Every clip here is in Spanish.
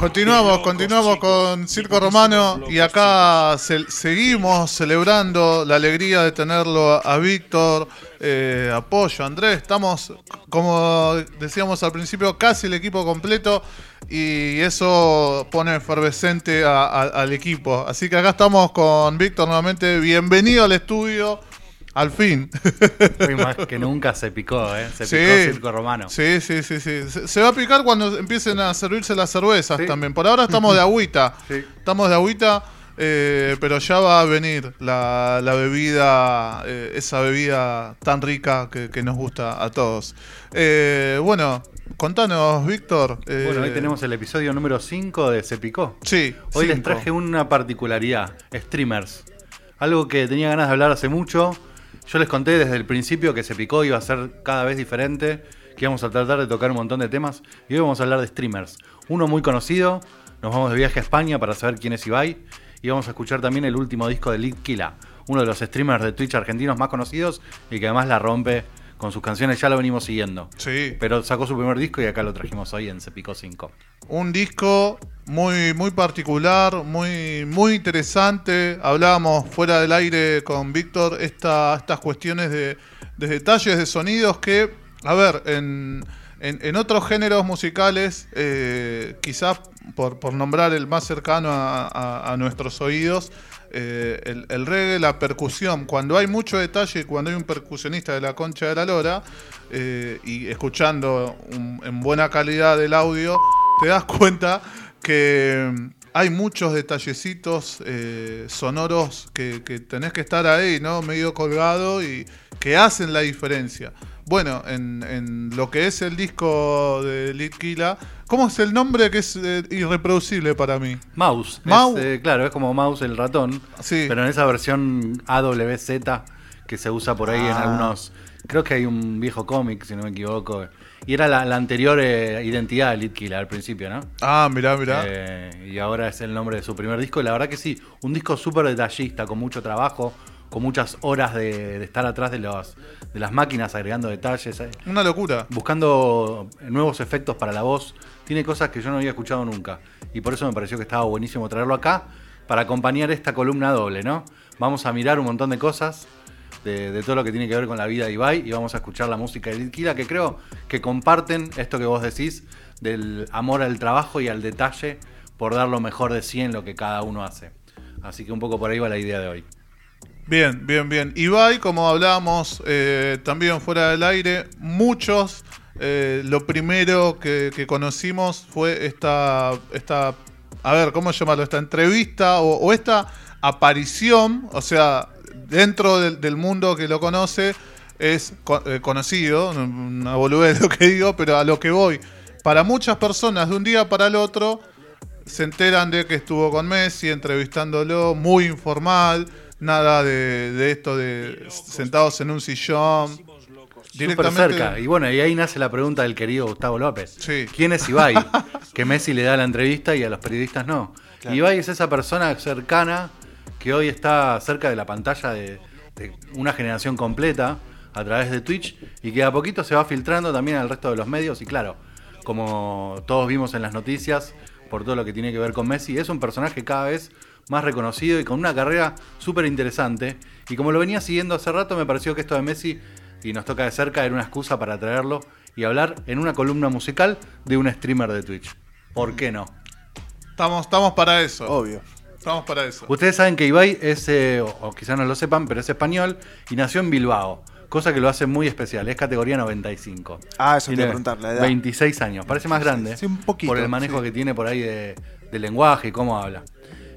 Continuamos, continuamos con Circo Romano y acá seguimos celebrando la alegría de tenerlo a Víctor, eh, apoyo, Andrés. Estamos, como decíamos al principio, casi el equipo completo y eso pone efervescente al equipo. Así que acá estamos con Víctor nuevamente. Bienvenido al estudio. Al fin. más que nunca se picó, ¿eh? Se picó Circo Romano. Sí, sí, sí, sí. Se, va a picar cuando empiecen a servirse las cervezas también. Por ahora estamos de agüita. Estamos de agüita, eh, pero ya va a venir la, bebida, eh, esa bebida tan rica que, nos gusta a todos. Eh, bueno, contanos, Víctor. bueno, hoy tenemos el episodio número 5 de Se Picó. Sí. Hoy les traje una particularidad, streamers. Algo que tenía ganas de hablar hace mucho yo les conté desde el principio que se picó iba a ser cada vez diferente, que íbamos a tratar de tocar un montón de temas y hoy vamos a hablar de streamers. Uno muy conocido, nos vamos de viaje a España para saber quién es Ibai y vamos a escuchar también el último disco de Lead Killa, uno de los streamers de Twitch argentinos más conocidos y que además la rompe con sus canciones ya lo venimos siguiendo. Sí. Pero sacó su primer disco y acá lo trajimos hoy en Cepico 5. Un disco muy, muy particular, muy, muy interesante. Hablábamos fuera del aire con Víctor esta, estas cuestiones de, detalles, de sonidos que, a ver, en, en, otros géneros musicales, eh, quizás por, por, nombrar el más cercano a nuestros oídos, eh, el, reggae, la percusión, cuando hay mucho detalle, cuando hay un percusionista de la concha de la lora eh, y escuchando en buena calidad el audio, te das cuenta que hay muchos detallecitos eh, sonoros que, que, tenés que estar ahí, ¿no? Medio colgado y que hacen la diferencia. Bueno, en, lo que es el disco de Litkila, ¿cómo es el nombre que es eh, irreproducible para mí? Mouse. Mouse. Eh, claro, es como Mouse el ratón. Sí. Pero en esa versión AWZ que se usa por ahí en ah. algunos. Creo que hay un viejo cómic, si no me equivoco. Y era la, anterior eh, identidad de Litkila al principio, ¿no? Ah, mirá, mirá. y ahora es el nombre de su primer disco. Y la verdad que sí, un disco súper detallista, con mucho trabajo, con muchas horas de, estar atrás de, los, de las máquinas agregando detalles. Eh. Una locura. Buscando nuevos efectos para la voz. Tiene cosas que yo no había escuchado nunca. Y por eso me pareció que estaba buenísimo traerlo acá para acompañar esta columna doble, ¿no? Vamos a mirar un montón de cosas de, todo lo que tiene que ver con la vida de Ibai y vamos a escuchar la música de Litkila que creo que comparten esto que vos decís del amor al trabajo y al detalle por dar lo mejor de sí en lo que cada uno hace. Así que un poco por ahí va la idea de hoy. Bien, bien, bien. Ibai, como hablábamos eh, también fuera del aire, muchos, eh, lo primero que, conocimos fue esta, esta, a ver, ¿cómo llamarlo? Esta entrevista o, esta aparición, o sea, dentro del, mundo que lo conoce, es eh, conocido, una boludez lo que digo, pero a lo que voy. Para muchas personas, de un día para el otro, se enteran de que estuvo con Messi, entrevistándolo, muy informal nada de, esto de sentados en un sillón. Directamente... cerca. Y bueno, y ahí nace la pregunta del querido Gustavo López. Sí. ¿Quién es Ibai? que Messi le da la entrevista y a los periodistas no. Ibai es esa persona cercana que hoy está cerca de la pantalla de, una generación completa a través de Twitch y que a poquito se va filtrando también al resto de los medios. Y claro, como todos vimos en las noticias, por todo lo que tiene que ver con Messi, es un personaje cada vez más reconocido y con una carrera súper interesante. Y como lo venía siguiendo hace rato, me pareció que esto de Messi, y nos toca de cerca, era una excusa para traerlo y hablar en una columna musical de un streamer de Twitch. ¿Por qué no? Estamos, estamos para eso. Obvio. Estamos para eso. Ustedes saben que Ibai es, eh, o, quizás no lo sepan, pero es español y nació en Bilbao. Cosa que lo hace muy especial, es categoría 95. Ah, eso quiero preguntar, la edad. 26 años, parece más grande. Sí, un poquito. Por el manejo que tiene por ahí de, de lenguaje y cómo habla.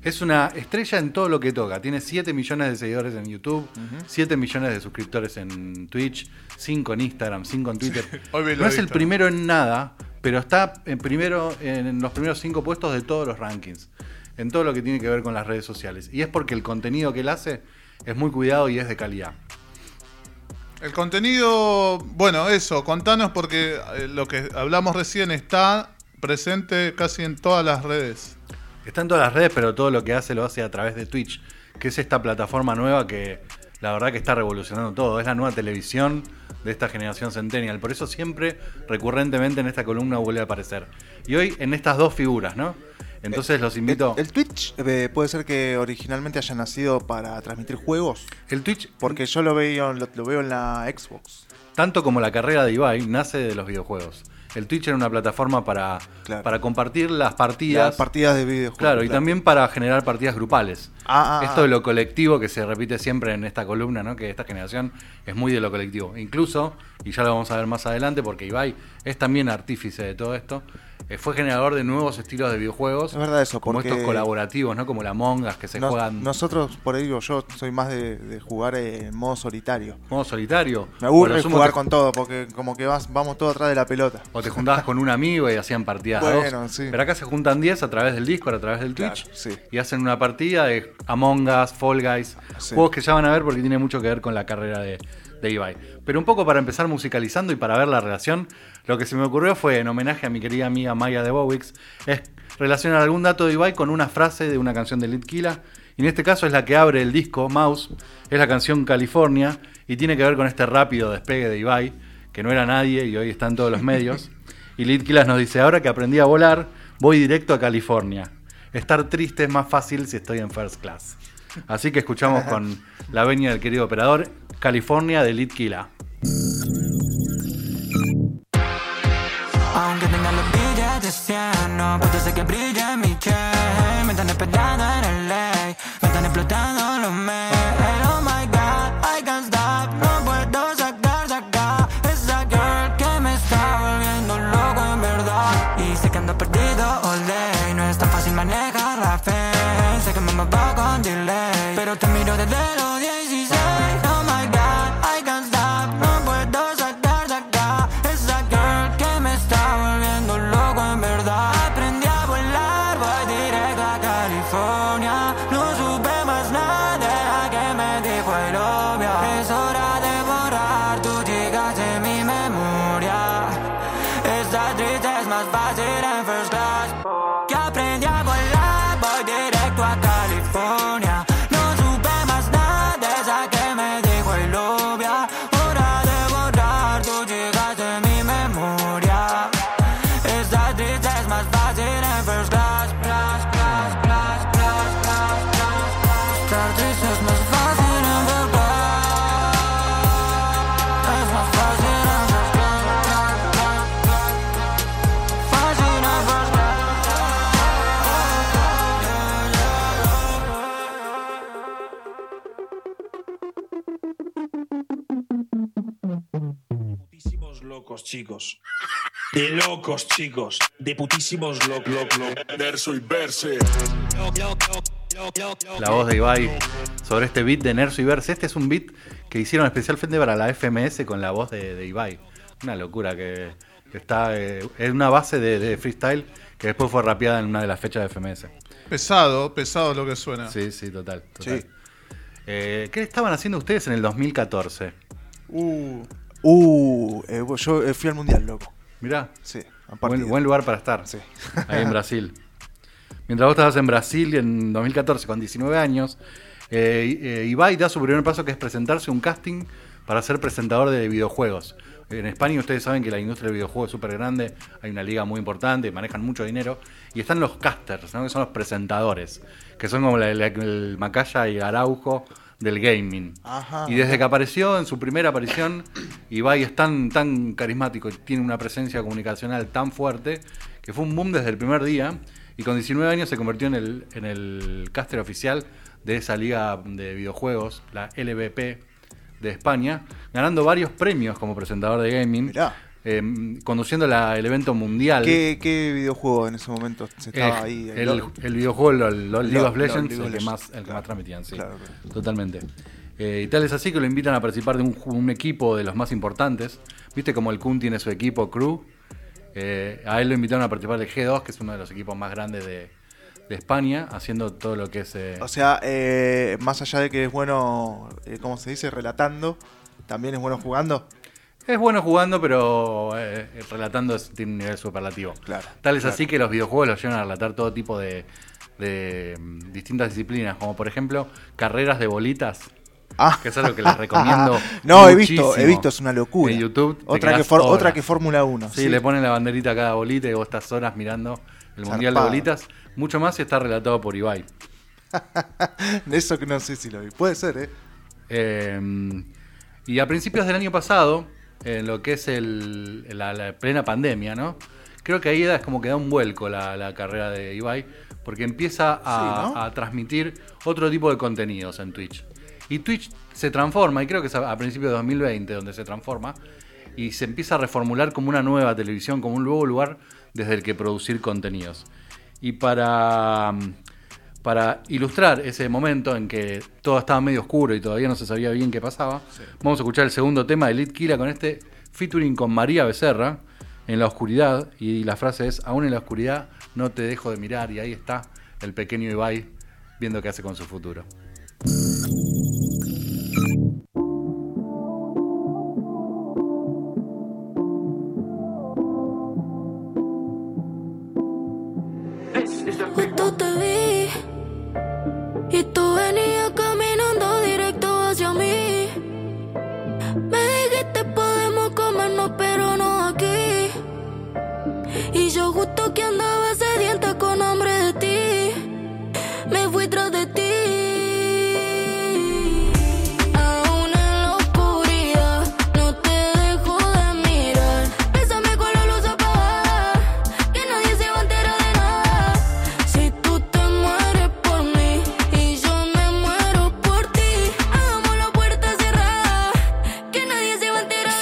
Es una estrella en todo lo que toca. Tiene 7 millones de seguidores en YouTube, 7 millones de suscriptores en Twitch, 5 en Instagram, 5 en Twitter. no es el primero en nada, pero está en, primero, en los primeros 5 puestos de todos los rankings. En todo lo que tiene que ver con las redes sociales. Y es porque el contenido que él hace es muy cuidado y es de calidad. El contenido, bueno, eso, contanos porque eh, lo que hablamos recién está presente casi en todas las redes. Está en todas las redes, pero todo lo que hace lo hace a través de Twitch, que es esta plataforma nueva que la verdad que está revolucionando todo. Es la nueva televisión de esta generación centennial. Por eso siempre, recurrentemente en esta columna vuelve a aparecer. Y hoy en estas dos figuras, ¿no? Entonces los invito. ¿El, el Twitch eh, puede ser que originalmente haya nacido para transmitir juegos? El Twitch, Porque yo lo veo, lo, lo veo en la Xbox. tanto como la carrera de Ibai, nace de los videojuegos. El Twitch era una plataforma para, Claro. para compartir las partidas. Las partidas de videojuegos. Claro, y también para generar partidas grupales. Ah, ah, Esto ah. de lo colectivo que se repite siempre en esta columna, ¿no? Que esta generación es muy de lo colectivo. Incluso, y ya lo vamos a ver más adelante, porque Ibai es también artífice de todo esto, eh, fue generador de nuevos estilos de videojuegos. Es verdad eso, Como porque estos colaborativos, ¿no? Como la Mongas que se Nos- juegan Nosotros, por ahí digo, yo soy más de, de jugar en modo solitario. modo solitario. Me aburre sumo jugar te- con todo, porque como que vas, vamos todos atrás de la pelota. O te juntabas con un amigo y hacían partidas Bueno, dos. sí. Pero acá se juntan 10 a través del Discord, a través del Twitch. Claro, sí. Y hacen una partida de Among Us, Fall Guys. Sí. Juegos que ya van a ver porque tiene mucho que ver con la carrera de, de Ibai. Pero un poco para empezar musicalizando y para ver la relación, lo que se me ocurrió fue, en homenaje a mi querida amiga Maya de Bowix, es relacionar algún dato de Ibai con una frase de una canción de Litkila. Y en este caso es la que abre el disco, Mouse. Es la canción California. Y tiene que ver con este rápido despegue de Ibai, que no era nadie y hoy está en todos los medios. Y Litkilas nos dice, ahora que aprendí a volar, voy directo a California. Estar triste es más fácil si estoy en first class. Así que escuchamos con la venia del querido operador, California de Litkila. Aunque tenga los billetes de 100 No puede ser que brille mi chain Me están esperando chicos. De locos, chicos. De putísimos locos. Loc, loc, verso y verse. La voz de Ibai sobre este beat de Nerso y Verse. Este es un beat que hicieron especialmente para la FMS con la voz de, de Ibai. Una locura que, que está eh, es una base de, de freestyle que después fue rapeada en una de las fechas de FMS. Pesado, pesado lo que suena. Sí, sí, total. total. Sí. Eh, ¿Qué estaban haciendo ustedes en el 2014? Uh, Uh, eh, yo eh, fui al mundial, loco. Mirá, Sí, a buen, lugar para estar. Sí. ahí en Brasil. Mientras vos estabas en Brasil en 2014 con 19 años, eh, eh, Ibai da su primer paso que es presentarse un casting para ser presentador de videojuegos. En España ustedes saben que la industria del videojuego es súper grande, hay una liga muy importante, manejan mucho dinero, y están los casters, ¿no? que son los presentadores, que son como el Macaya y Araujo del gaming. Ajá. Y desde que apareció, en su primera aparición, Ibai es tan, tan carismático y tiene una presencia comunicacional tan fuerte que fue un boom desde el primer día. Y con 19 años se convirtió en el, en el caster oficial de esa liga de videojuegos, la LVP de España, ganando varios premios como presentador de gaming, Mirá. Eh, conduciendo la- el evento mundial. ¿Qué, ¿Qué videojuego en ese momento se estaba Eh, ahí? el, videojuego LOL, LOL League of Legends, LOL, League of el, que más, el que más transmitían, sí. Claro, claro. Totalmente. Eh, y tal es así que lo invitan a participar de un, equipo de los más importantes. ¿Viste como el Kun tiene su equipo Crew? Eh, a él lo invitaron a participar del G2, que es uno de los equipos más grandes de, de España, haciendo todo lo que es... O sea, eh, más allá de que es bueno, ¿cómo se dice? Relatando, también es bueno jugando. Es bueno jugando, pero eh, relatando es- tiene un nivel superlativo. Claro, Tal es claro. así que los videojuegos los llevan a relatar todo tipo de, de, mm, distintas disciplinas, como por ejemplo carreras de bolitas. Ah. que es algo que les recomiendo. no, he visto, he visto, es una locura. En YouTube Otra que, for- otra que Fórmula 1. Sí, le ponen la banderita a cada bolita y vos estás horas mirando el Mundial de. Bolitas. Mucho más si está relatado por Ibai. Eso que no sé si lo vi. Puede ser, ¿eh? Eh, y a principios del año pasado, en lo que es el, la, la plena pandemia, ¿no? Creo que ahí es como que da un vuelco la, la carrera de Ibai, porque empieza a, Sí, ¿no? a transmitir otro tipo de contenidos en Twitch. Y Twitch se transforma, y creo que es a, a principios de 2020 donde se transforma, y se empieza a reformular como una nueva televisión, como un nuevo lugar desde el que producir contenidos. Y para, para ilustrar ese momento en que todo estaba medio oscuro y todavía no se sabía bien qué pasaba, vamos a escuchar el segundo tema de Lit Kila con este featuring con María Becerra en la oscuridad. Y la frase es: Aún en la oscuridad no te dejo de mirar. Y ahí está el pequeño Ibai viendo qué hace con su futuro.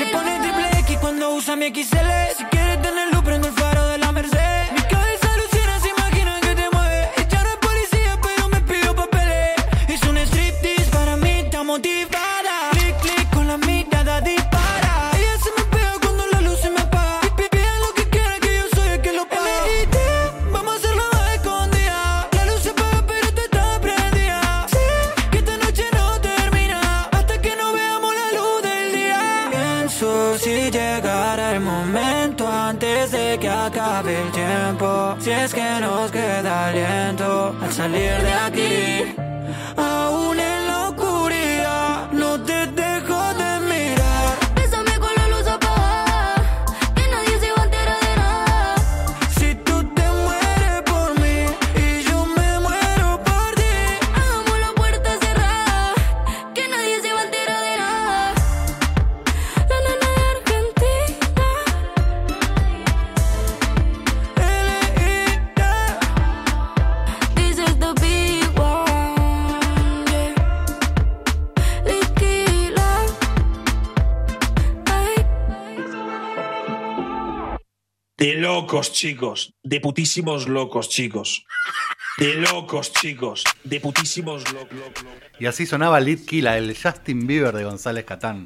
Se pone triple X cuando usa mi XL. Si quieres tenerlo, prende el aliento al salir de aquí. Locos, chicos. De putísimos locos, chicos. De locos, chicos. De putísimos locos. Y así sonaba Lit Kila, el Justin Bieber de González Catán.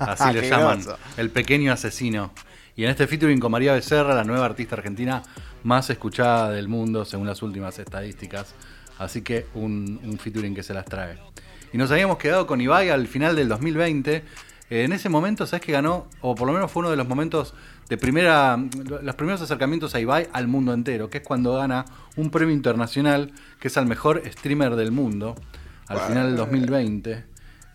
Así le llaman, groso. el pequeño asesino. Y en este featuring con María Becerra, la nueva artista argentina más escuchada del mundo según las últimas estadísticas. Así que un, un featuring que se las trae. Y nos habíamos quedado con Ibai al final del 2020. Eh, en ese momento, ¿sabes que ganó? O por lo menos fue uno de los momentos de primera. Los primeros acercamientos a Ibai al mundo entero, que es cuando gana un premio internacional, que es al mejor streamer del mundo, al final del 2020.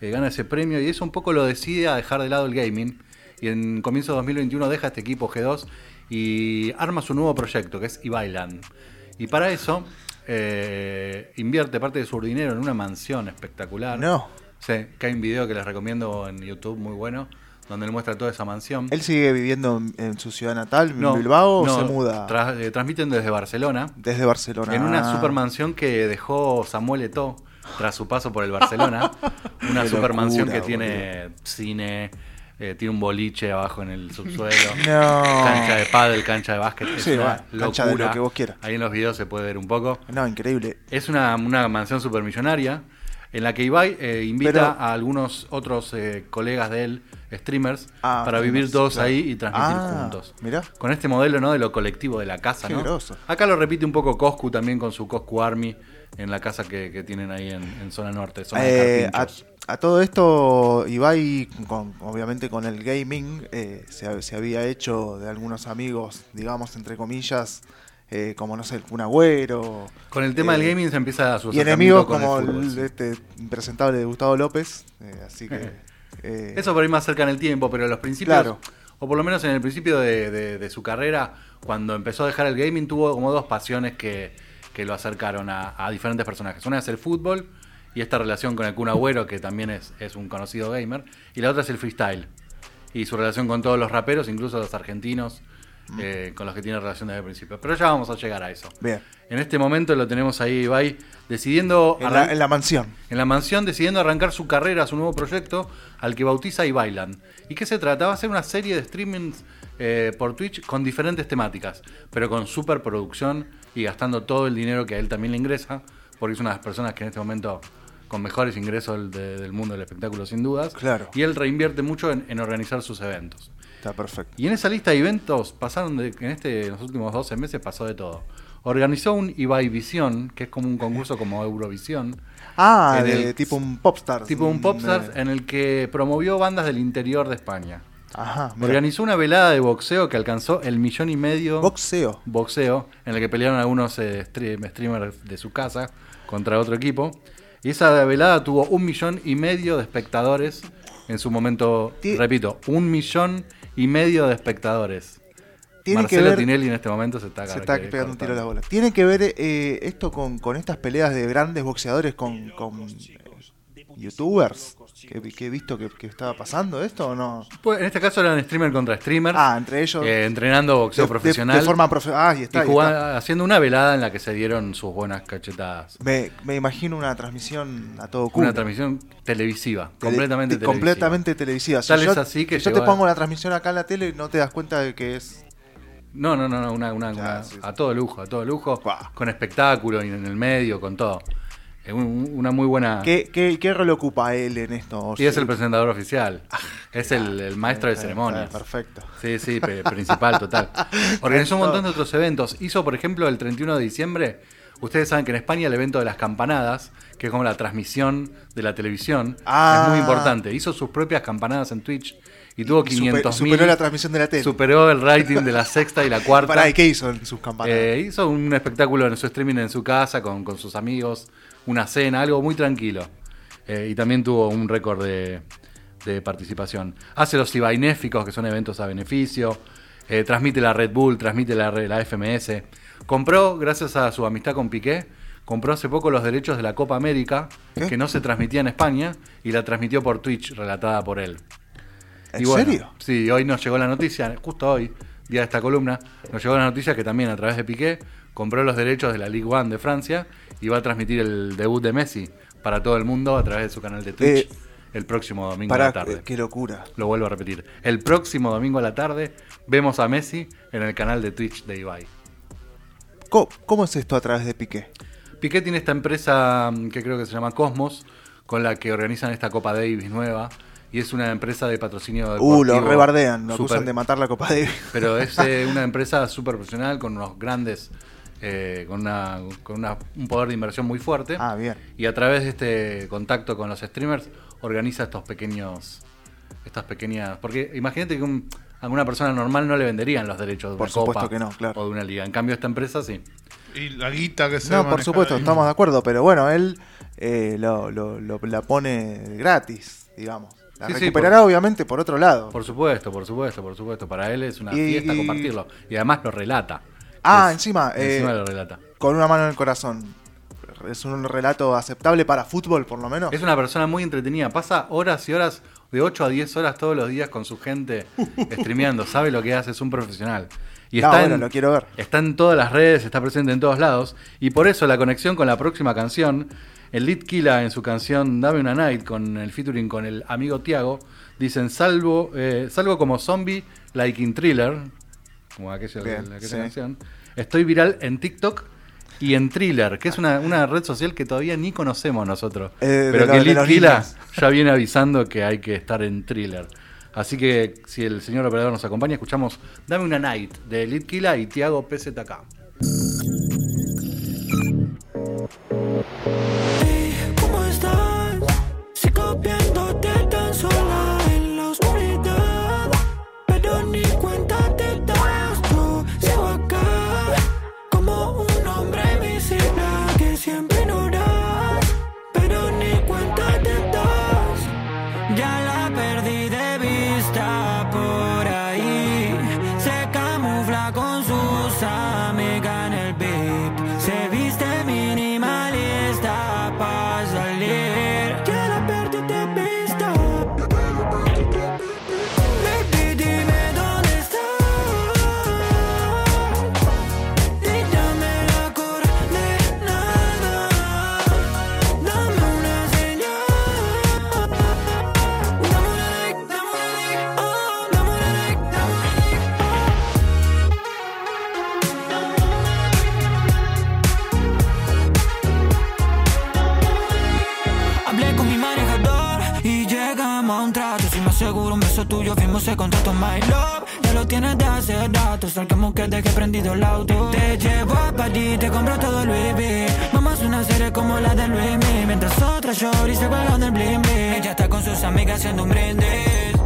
Eh, gana ese premio y eso un poco lo decide a dejar de lado el gaming. Y en comienzo de 2021 deja este equipo G2 y arma su nuevo proyecto, que es Ibailand. Y para eso eh, invierte parte de su dinero en una mansión espectacular. No. Sí, que hay un video que les recomiendo en YouTube muy bueno, donde él muestra toda esa mansión. ¿Él sigue viviendo en, en su ciudad natal, en No, Bilbao, no, o se muda tra- eh, transmiten desde Barcelona, desde Barcelona? en una Ah, supermansión que dejó Samuel Eto'o tras su paso por el Barcelona. una supermansión que tiene cine, eh, tiene un boliche abajo en el subsuelo. No. Cancha de pádel, cancha de básquet. Sí, bueno, cancha de lo que vos quieras. Ahí en los videos se puede ver un poco. No, increíble. Es una, una mansión supermillonaria en la que Ibai eh, invita Pero- a algunos otros eh, colegas de él, streamers, Ah, para vivir todos claro. ahí y transmitir Ah, juntos. mirá. Con este modelo ¿no? de lo colectivo de la casa. Qué ¿no? groso. Acá lo repite un poco Coscu también con su Coscu Army en la casa que, que tienen ahí en, en zona norte. Zona de Eh, a, Carpinchos. a todo esto, Ibai, con, obviamente con el gaming, eh, se, se había hecho de algunos amigos, digamos, entre comillas, eh, como no sé, el Kun Agüero. Con el tema eh, del gaming se empieza a su Y enemigos como el, sí. este impresentable de Gustavo López. eh, así que. eh, Eso por ahí más cerca en el tiempo, pero los principios, Claro. o por lo menos en el principio de, de- de su carrera, cuando empezó a dejar el gaming, tuvo como dos pasiones que, que lo acercaron a, a diferentes personajes. Una es el fútbol y esta relación con el Kun Agüero, que también es, es un conocido gamer, y la otra es el freestyle. Y su relación con todos los raperos, incluso los argentinos. Eh, con los que tiene relación desde el principio. Pero ya vamos a llegar a eso. Bien. En este momento lo tenemos ahí, Ibai, decidiendo... En la, arran- en la mansión. en la mansión decidiendo arrancar su carrera, su nuevo proyecto, al que bautiza y bailan. ¿Y qué se trata? Va a ser una serie de streamings eh, por Twitch con diferentes temáticas, pero con superproducción y gastando todo el dinero que a él también le ingresa, porque es una de las personas que en este momento con mejores ingresos de- del mundo del espectáculo sin dudas. Claro. Y él reinvierte mucho en, en organizar sus eventos. Está perfecto. Y en esa lista de eventos pasaron de, en este en los últimos 12 meses pasó de todo. Organizó un Ibai Visión, que es como un concurso como Eurovisión, Ah, de el- tipo un popstar. tipo un popstar Eh, en el que promovió bandas del interior de España. Ajá. Organizó una velada de boxeo que alcanzó el millón y medio Boxeo. boxeo, en el que pelearon algunos eh, stream- streamers de su casa contra otro equipo. Y esa velada tuvo un millón y medio de espectadores en su momento, repito, un millón y medio de espectadores. Tiene Marcelo que ver. Tinelli en este momento se está, Se está pegando un tiro a la cortando. bola. ¿Tiene que ver eh, esto con, con estas peleas de grandes boxeadores con, con, eh, youtubers? ¿Que, que he visto que, que estaba pasando esto o no? Pues, en este caso eran streamer contra streamer, Ah, entre ellos. eh, entrenando boxeo de- de- profesional. De, forma profesional. Ah, está. y está. haciendo una velada en la que se dieron sus buenas cachetadas. Me, me imagino una transmisión a todo culo. Una transmisión televisiva, Tele- completamente te- televisiva. completamente televisiva. Si Tal yo, es así que yo te a- pongo la transmisión acá en la tele, no te das cuenta de que es. No, no, no, no, una, una- Ya, una- sí, sí. a todo lujo, a todo lujo, con espectáculo y en el medio, con todo. Es un- una muy buena... ¿Qué, qué, qué rol ocupa él en esto? Y es el presentador oficial, es el, el maestro de ceremonias. Perfecto. Sí, sí, principal, total. Organizó un montón de otros eventos. Hizo, por ejemplo, el 31 de diciembre. Ustedes saben que en España el evento de las campanadas, que es como la transmisión de la televisión, Ah. es muy importante. Hizo sus propias campanadas en Twitch y tuvo Y super- 500 superó la transmisión de la tele. Superó el rating de la sexta y la cuarta. Pará, ¿y qué hizo en sus campanas? Eh, hizo un espectáculo en su streaming en su casa con, con sus amigos, una cena, algo muy tranquilo. Eh, y también tuvo un récord de, de participación. Hace los Ibainéficos, que son eventos a beneficio. Eh, transmite la Red Bull, transmite la, la FMS. Compró, gracias a su amistad con Piqué, compró hace poco los derechos de la Copa América, ¿Qué? que no se transmitía en España, y la transmitió por Twitch, relatada por él. ¿En Y bueno, serio? Sí, hoy nos llegó la noticia, justo hoy, día de esta columna, nos llegó la noticia que también a través de Piqué compró los derechos de la Ligue 1 de Francia y va a transmitir el debut de Messi para todo el mundo a través de su canal de Twitch Eh, el próximo domingo a la tarde. eh, qué locura. Lo vuelvo a repetir. El próximo domingo a la tarde vemos a Messi en el canal de Twitch de Ibai. ¿Cómo, cómo es esto a través de Piqué? Piqué tiene esta empresa mm, que creo que se llama Cosmos, con la que organizan esta Copa Davis nueva. Y es una empresa de patrocinio Uh, lo rebardean, lo súper- acusan de matar la Copa de Pero es eh, una empresa súper profesional con unos grandes, eh, con, una, con una- un poder de inversión muy fuerte. Ah, bien. Y a través de este contacto con los streamers organiza estos pequeños, estas pequeñas, porque imagínate que un- a una persona normal no le venderían los derechos de Por una supuesto copa que no, claro. o de una liga. En cambio esta empresa sí. Y la guita que se No, va a por supuesto, ahí. estamos de acuerdo, pero bueno, él eh, lo, lo- lo- la pone gratis, digamos. La Sí, sí, recuperará obviamente por otro lado. Por supuesto, por supuesto, por supuesto. Para él es una Y- fiesta compartirlo. Y además lo relata. Ah, Es- encima, eh, Encima lo relata. Con una mano en el corazón. Es un relato aceptable para fútbol, por lo menos. Es una persona muy entretenida. Pasa horas y horas, de 8 a 10 horas todos los días con su gente streameando. Sabe lo que hace, es un profesional. Y No, está, bueno, en, lo quiero ver. está en todas las redes, está presente en todos lados. Y por eso la conexión con la próxima canción, el lead Killa en su canción Dame una Night, con el featuring con el amigo Tiago, dicen salvo, eh, salvo como zombie, like in thriller, como aquella, Bien, aquella canción. Estoy viral en TikTok y en Thriller, que es una, una red social que todavía ni conocemos nosotros. Eh, pero que de Lid los Kila niños. ya viene avisando que hay que estar en Thriller. Así que si el señor operador nos acompaña, escuchamos Dame una Night de Lid Kila y Tiago PZK. Prendido el auto. Te llevo a París, te compro todo V. Vamos a hacer una serie como la de Luis Mi. Mientras otras shorties se juegan el bling bling. Ella está con sus amigas haciendo un brindis.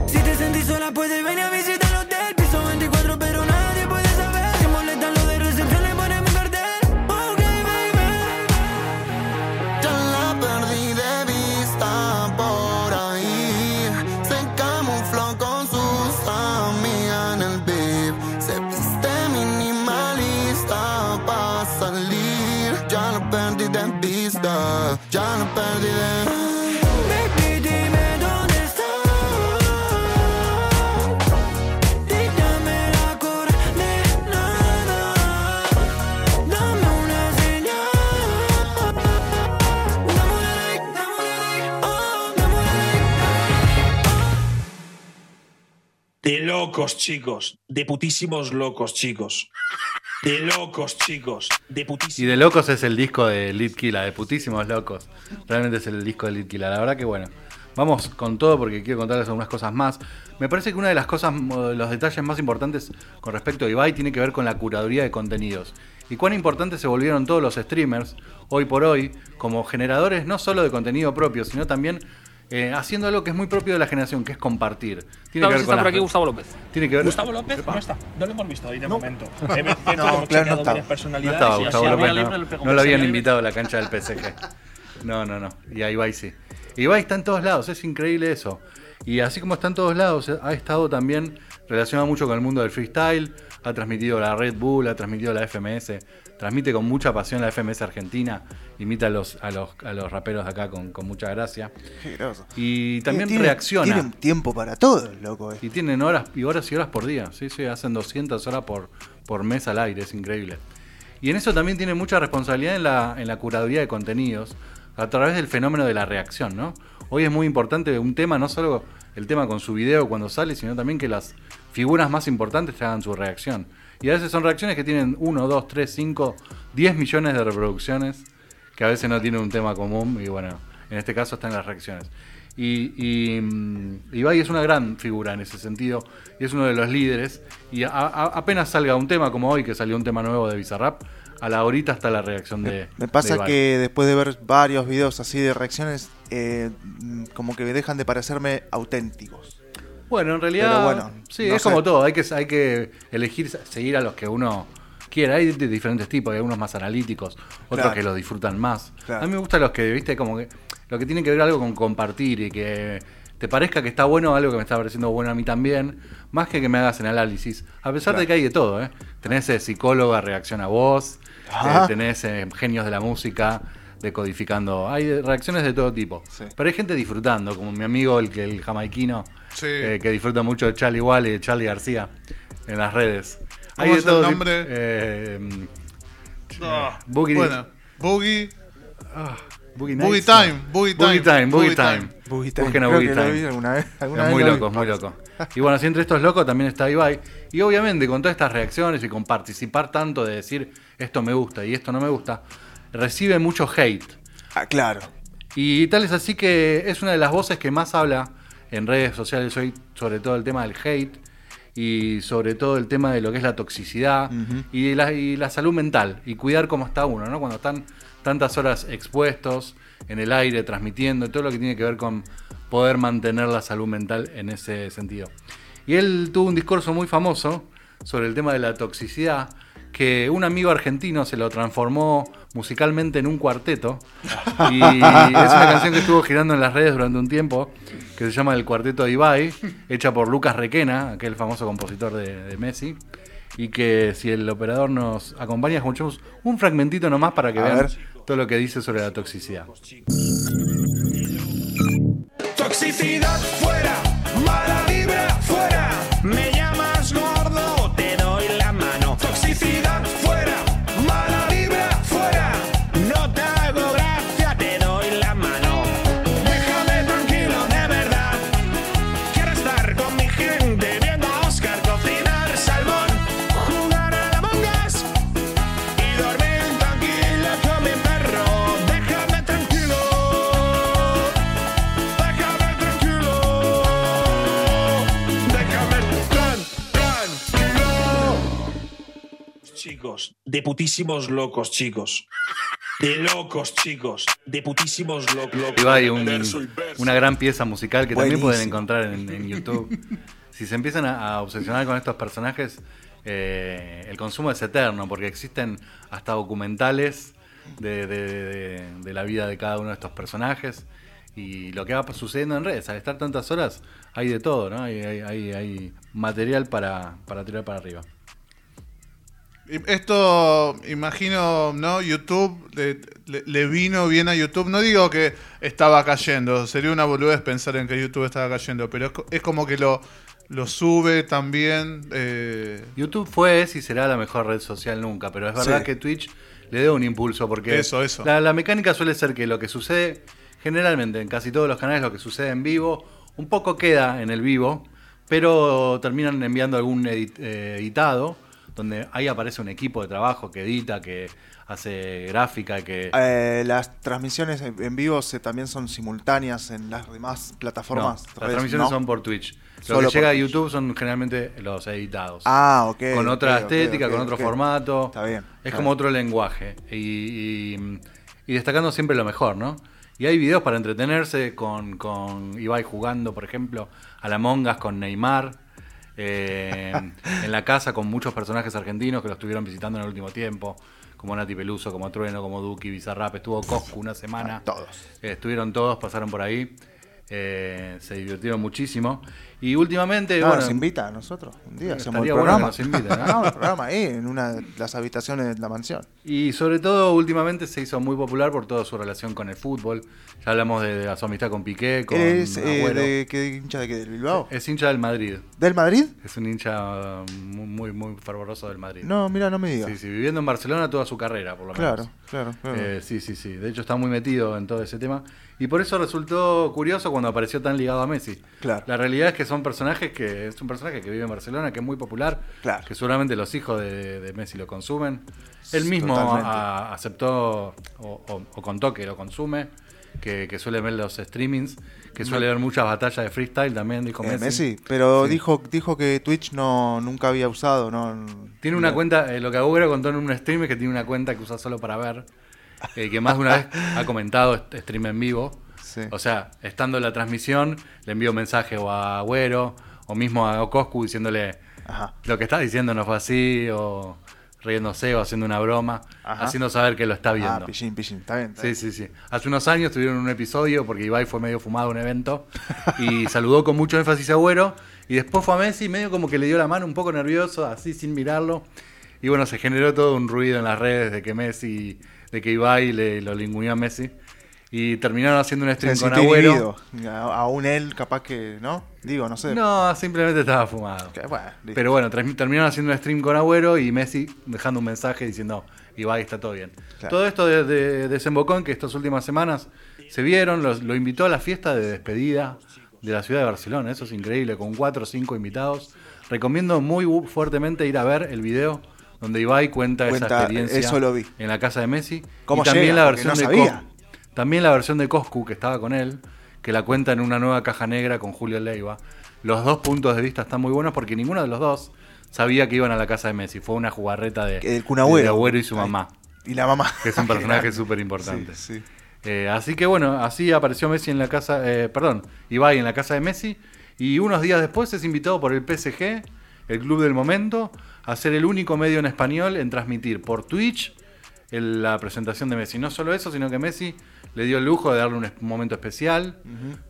Dame una like. De locos, chicos. De putísimos locos, chicos. De locos, chicos. De putísimos. Y de Locos es el disco de Lead Killa, de putísimos locos. Realmente es el disco de Lead Killa. La verdad que bueno. Vamos con todo porque quiero contarles algunas cosas más. Me parece que una de las cosas, los detalles más importantes con respecto a Ibai tiene que ver con la curaduría de contenidos. Y cuán importantes se volvieron todos los streamers, hoy por hoy, como generadores no solo de contenido propio, sino también eh, haciendo algo que es muy propio de la generación, que es compartir. Tiene que ver está con por las- aquí Gustavo López. Tiene que ver. Gustavo López no está, no lo hemos visto hoy de momento. Eh, me- No, hemos claro, chequeado no estaba. varias No personalidades estaba y Gustavo así López, no, libre, le pegó no un lo habían invitado a la cancha del PSG. No, no, no. Y a Ibai sí. Ibai está en todos lados, es increíble eso. Y así como está en todos lados, ha estado también relacionado mucho con el mundo del freestyle, ha transmitido la Red Bull, ha transmitido la FMS, transmite con mucha pasión la FMS Argentina, imita a los, a los, a los raperos de acá con, con mucha gracia. Qué groso. Y también Tiene- reacciona. Tienen tiempo para todo, loco. eh. Y tienen horas y horas y horas por día. Sí, sí, hacen 200 horas por, por mes al aire, es increíble. Y en eso también tiene mucha responsabilidad en la, en la curaduría de contenidos a través del fenómeno de la reacción, ¿no? Hoy es muy importante un tema, no solo el tema con su video cuando sale, sino también que las figuras más importantes te hagan su reacción. Y a veces son reacciones que tienen 1, 2, 3, 5, 10 millones de reproducciones, que a veces no tienen un tema común, y bueno, en este caso están las reacciones. Y, y, mm, Ibai es una gran figura en ese sentido, y es uno de los líderes. Y a- a- apenas salga un tema como hoy, que salió un tema nuevo de Bizarrap, a la horita está la reacción de. Me pasa que después de ver varios videos así de reacciones, eh, mm, como que dejan de parecerme auténticos. Bueno, en realidad, Pero bueno, sí, no es sé. como todo, hay que, hay que elegir seguir a los que uno quiera. Hay de diferentes tipos, hay unos más analíticos, otros Claro. que lo disfrutan más. Claro. A mí me gustan los que, viste, como que lo que tiene que ver algo con compartir y que te parezca que está bueno algo que me está pareciendo bueno a mí también, más que que me hagas el análisis. A pesar de que hay de todo, ¿eh? Tenés eh, psicóloga, reacción a voz, eh, tenés eh, genios de la música decodificando. Hay reacciones de todo tipo. Sí. Pero hay gente disfrutando, como mi amigo, el, que- el jamaiquino, Sí. eh, que disfruta mucho de Charlie Wall y de Charlie García en las redes. ¿Cómo Hay es el todo. nombre? eh, mm, Ah, Boogie, bueno, Boogie, Boogie, Boogie Nights, Time, no. Boogie Boogie Time, Time, Boogie Time. Time. Boogie Time, Busquen a Boogie Time. vi alguna vez- alguna Es vez muy loco, es muy loco. Y bueno, si entre estos locos también está Ibai. Y obviamente con todas estas reacciones y con participar tanto de decir esto me gusta y esto no me gusta, recibe mucho hate. Ah, claro. Y tal es así que es una de las voces que más habla en redes sociales hoy sobre todo el tema del hate y sobre todo el tema de lo que es la toxicidad y, la, y la salud mental y cuidar cómo está uno, ¿no? Cuando están tantas horas expuestos en el aire, transmitiendo, todo lo que tiene que ver con poder mantener la salud mental en ese sentido. Y él tuvo un discurso muy famoso sobre el tema de la toxicidad, que un amigo argentino se lo transformó musicalmente en un cuarteto. Y es una canción que estuvo girando en las redes durante un tiempo, que se llama El Cuarteto de Ibai, hecha por Lucas Requena, aquel famoso compositor de, de Messi. Y que si el operador nos acompaña, escuchemos un fragmentito nomás para que A vean ver. todo lo que dice sobre la toxicidad. Toxicidad De putísimos locos, chicos. De locos, chicos. De putísimos lo- locos. Ibai, un- una gran pieza musical que también pueden encontrar en, en YouTube. si se empiezan a, a obsesionar con estos personajes, eh, el consumo es eterno, porque existen hasta documentales de, de- de- de la vida de cada uno de estos personajes. Y lo que va sucediendo en redes, al estar tantas horas, hay de todo, ¿no? Hay, hay- hay- hay material para, para tirar para arriba. Esto, imagino, ¿no? YouTube le, le- le vino bien a YouTube. No digo que estaba cayendo, sería una boludez pensar en que YouTube estaba cayendo, pero es, co- es como que lo, lo sube también. eh, YouTube fue, es y será la mejor red social nunca, pero es verdad Sí. que Twitch le dio un impulso porque Eso, eso. La, la mecánica suele ser que lo que sucede, generalmente en casi todos los canales, lo que sucede en vivo, un poco queda en el vivo, pero terminan enviando algún edit- eh, editado, donde ahí aparece un equipo de trabajo que edita, que hace gráfica, que... Eh, las transmisiones en vivo se, también son simultáneas en las demás No, plataformas. las transmisiones ¿no? son por Twitch. Lo Solo que llega a. YouTube son generalmente los editados. Ah, ok. con otra estética, con otro formato. Está bien. Es está como bien. otro lenguaje. Y, y- y destacando siempre lo mejor, ¿no? Y hay videos para entretenerse con, con Ibai jugando, por ejemplo, a la Mongas con Neymar. Eh, en la casa con muchos personajes argentinos que lo estuvieron visitando en el último tiempo, como Nati Peluso, como Trueno, como Duki, Bizarrap, estuvo Coscu una semana. Ah, todos. Eh, estuvieron todos, pasaron por ahí. eh, se divirtieron muchísimo. Y últimamente, No, bueno, nos invita a nosotros un día. Hacemos el bueno programa. que nos inviten, ¿no? Hagamos el programa ahí, en una de las habitaciones de la mansión. Y sobre todo últimamente se hizo muy popular por toda su relación con el fútbol. Ya hablamos de, de su amistad con Piqué, con ¿Es eh, de qué hincha de qué? ¿Del Bilbao? Es hincha del Madrid. ¿Del Madrid? Es un hincha muy, muy, muy fervoroso del Madrid. No, mira, no me digas. Sí, sí, viviendo en Barcelona toda su carrera, por lo menos. Claro, claro, claro. Eh, sí, sí, sí. De hecho está muy metido en todo ese tema. Y por eso resultó curioso cuando apareció tan ligado a Messi. Claro. La realidad es que son personajes que es un personaje que vive en Barcelona, que es muy popular, Claro. que seguramente los hijos de, de Messi lo consumen. Él mismo a- aceptó o, o- o contó que lo consume, que, que suele ver los streamings, que suele ver muchas batallas de freestyle también, dijo Eh, Messi. Messi, pero Sí. dijo dijo que Twitch no nunca había usado, no. Tiene una no. cuenta, eh, lo que Agüero contó en un stream es que tiene una cuenta que usa solo para ver, eh, que más de una vez ha comentado est- stream en vivo. Sí. O sea, estando en la transmisión, le envío un mensaje o a Agüero o mismo a Coscu diciéndole Ajá. lo que estás diciendo no fue así, o riéndose o haciendo una broma, Ajá. haciendo saber que lo está Ah, viendo. pillín, pillín, está bien. está Sí, sí, sí. Hace unos años tuvieron un episodio porque Ibai fue medio fumado a un evento y saludó con mucho énfasis a Agüero y después fue a Messi medio como que le dio la mano un poco nervioso, así sin mirarlo. Y bueno, se generó todo un ruido en las redes de que Messi, de que Ibai le, lo linguneó a Messi. Y terminaron haciendo un stream con Agüero. Aún él, capaz que, ¿no? Digo, no sé. No, simplemente estaba fumado. Bueno. Pero bueno, termi- terminaron haciendo un stream con Agüero y Messi dejando un mensaje diciendo, Ibai está todo bien. Claro. Todo esto de- de- desembocó en que estas últimas semanas se vieron, los- lo invitó a la fiesta de despedida de la ciudad de Barcelona. Eso es increíble, con cuatro o cinco invitados. Recomiendo muy bu- fuertemente ir a ver el video donde Ibai cuenta, esa Cuenta, experiencia eso lo vi. en la casa de Messi. ¿Cómo y también llega? la versión no de sabía. Cos- también la versión de Coscu que estaba con él, que la cuenta en una nueva caja negra con Julio Leiva. Los dos puntos de vista están muy buenos porque ninguno de los dos sabía que iban a la casa de Messi. Fue una jugarreta de, El Kun Agüero. de Agüero y su mamá, Y la mamá. que es un personaje súper importante. Sí, sí. Eh, así que bueno, así apareció Messi en la casa, eh, perdón, Ibai en la casa de Messi y unos días después es invitado por el PSG, el club del momento, a ser el único medio en español en transmitir por Twitch el- la presentación de Messi. No solo eso, sino que Messi le dio el lujo de darle un es- momento especial,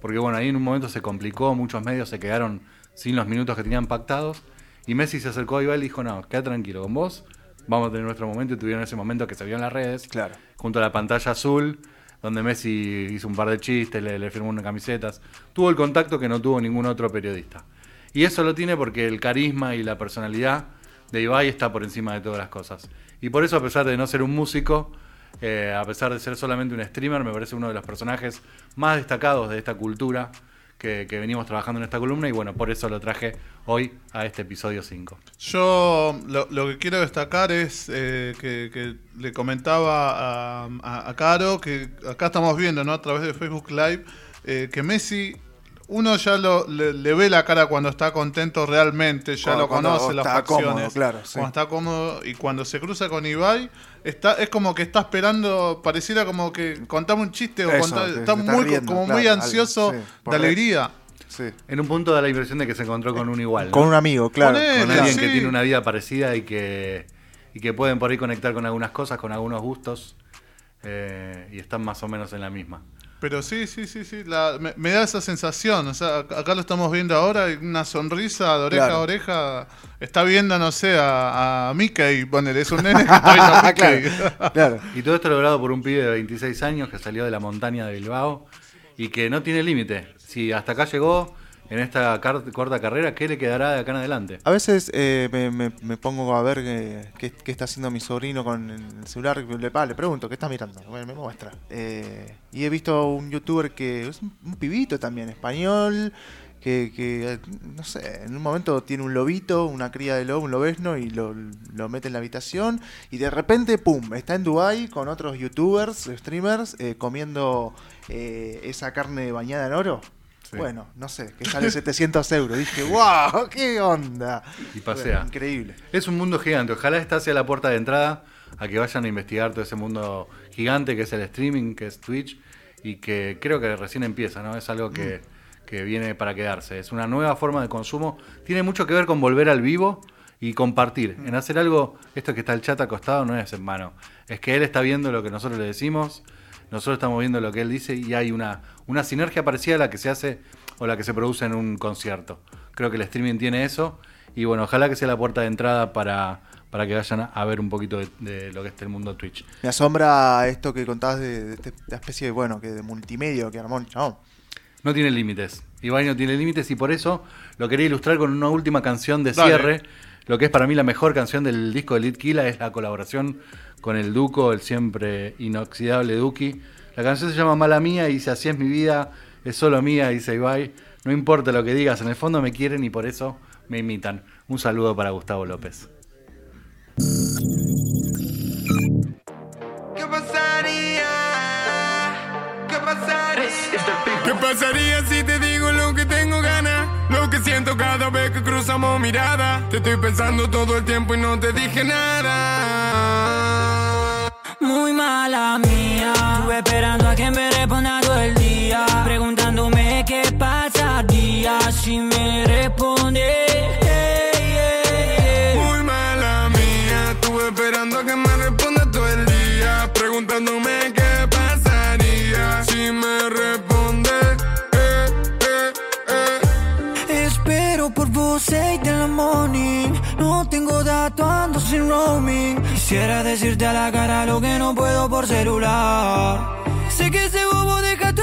porque bueno, ahí en un momento se complicó, muchos medios se quedaron sin los minutos que tenían pactados y Messi se acercó a Ibai y dijo, no, queda tranquilo con vos, vamos a tener nuestro momento y tuvieron ese momento que se vio en las redes Claro. junto a la pantalla azul, donde Messi hizo un par de chistes, le, le firmó unas camisetas. Tuvo el contacto que no tuvo ningún otro periodista. Y eso lo tiene porque el carisma y la personalidad de Ibai está por encima de todas las cosas. Y por eso, a pesar de no ser un músico, eh, a pesar de ser solamente un streamer, me parece uno de los personajes más destacados de esta cultura que, venimos trabajando en esta columna. Y bueno, por eso lo traje hoy a este episodio 5. Yo lo, que quiero destacar es eh, que, le comentaba a Caro que acá estamos viendo ¿no? a través de Facebook Live eh, que Messi uno ya lo, le, le ve la cara cuando está contento realmente, ya Cuando- lo cuando conoce, las está facciones. cómodo, claro, sí. Cuando está cómodo y cuando se cruza con Ibai, está, es como que está esperando, pareciera como que contame un chiste o Eso, está muy, riendo, como claro, muy ansioso sí, de alegría. Sí. En un punto da la impresión de que se encontró con un igual. ¿no? Con un amigo, claro. Con él, Con Claro. alguien que tiene una vida parecida y que, y que pueden por ahí conectar con algunas cosas, con algunos gustos. eh, y están más o menos en la misma. Pero sí, sí, sí, sí, la- me, me da esa sensación. O sea, ac- acá lo estamos viendo ahora, una sonrisa de oreja Claro. a oreja. Está viendo, no sé, a, a Mickey, ponele, es un nene que a claro, claro. Y todo esto logrado por un pibe de 26 años que salió de la montaña de Bilbao y que no tiene límite. Si hasta acá llegó en esta corta carrera, ¿qué le quedará de acá en adelante? A veces eh, me, me- pongo a ver qué, qué- está haciendo mi sobrino con el celular. Le, pa, le pregunto, ¿qué está mirando? Bueno, me muestra. Eh, y he visto un youtuber que es un, un pibito también, español, que, que, no sé, en un momento tiene un lobito, una cría de lobo, un lobesno, y lo, lo mete en la habitación. Y de repente, ¡pum!, está en Dubai con otros youtubers, streamers, eh, comiendo eh, esa carne bañada en oro. Sí. Bueno, no sé, que sale 700 euros. Dije, wow, qué onda. Y pasea. Bueno, increíble. Es un mundo gigante. Ojalá esta sea la puerta de entrada a que vayan a investigar todo ese mundo gigante que es el streaming, que es Twitch, y que creo que recién empieza, ¿no? Es algo que, que viene para quedarse. Es una nueva forma de consumo. Tiene mucho que ver con volver al vivo y compartir. En hacer algo, esto que está el chat acostado no es en vano. Es que él está viendo lo que nosotros le decimos, nosotros estamos viendo lo que él dice y hay una, una sinergia parecida a la que se hace o la que se produce en un concierto. Creo que el streaming tiene eso y bueno, ojalá que sea la puerta de entrada para, para que vayan a ver un poquito de, de lo que es el mundo Twitch. Me asombra esto que contabas de, de esta especie de, bueno, que de multimedia que armó chabón. No tiene límites. Ibai no tiene límites y por eso lo quería ilustrar con una última canción de Dale. cierre. Lo que es para mí la mejor canción del disco de Lead Killa es la colaboración con el Duco, el siempre inoxidable Duki. La canción se llama Mala Mía y dice Así es mi vida, es solo mía, dice Ibai. No importa lo que digas, en el fondo me quieren y por eso me imitan. Un saludo para Gustavo López. ¿Qué pasaría? ¿Qué pasaría? ¿Qué pasaría cruzamos mirada. Te estoy pensando todo el tiempo y no te dije nada. Muy mala mía. Estuve esperando a que me responda todo el día. Preguntándome qué pasaría si me responde. Ey, ey, ey. Muy mala mía, estuve esperando a que me responda todo el día, preguntándome datos, ando sin roaming. Quisiera decirte a la cara lo que no puedo por celular. Sé que ese bobo deja tu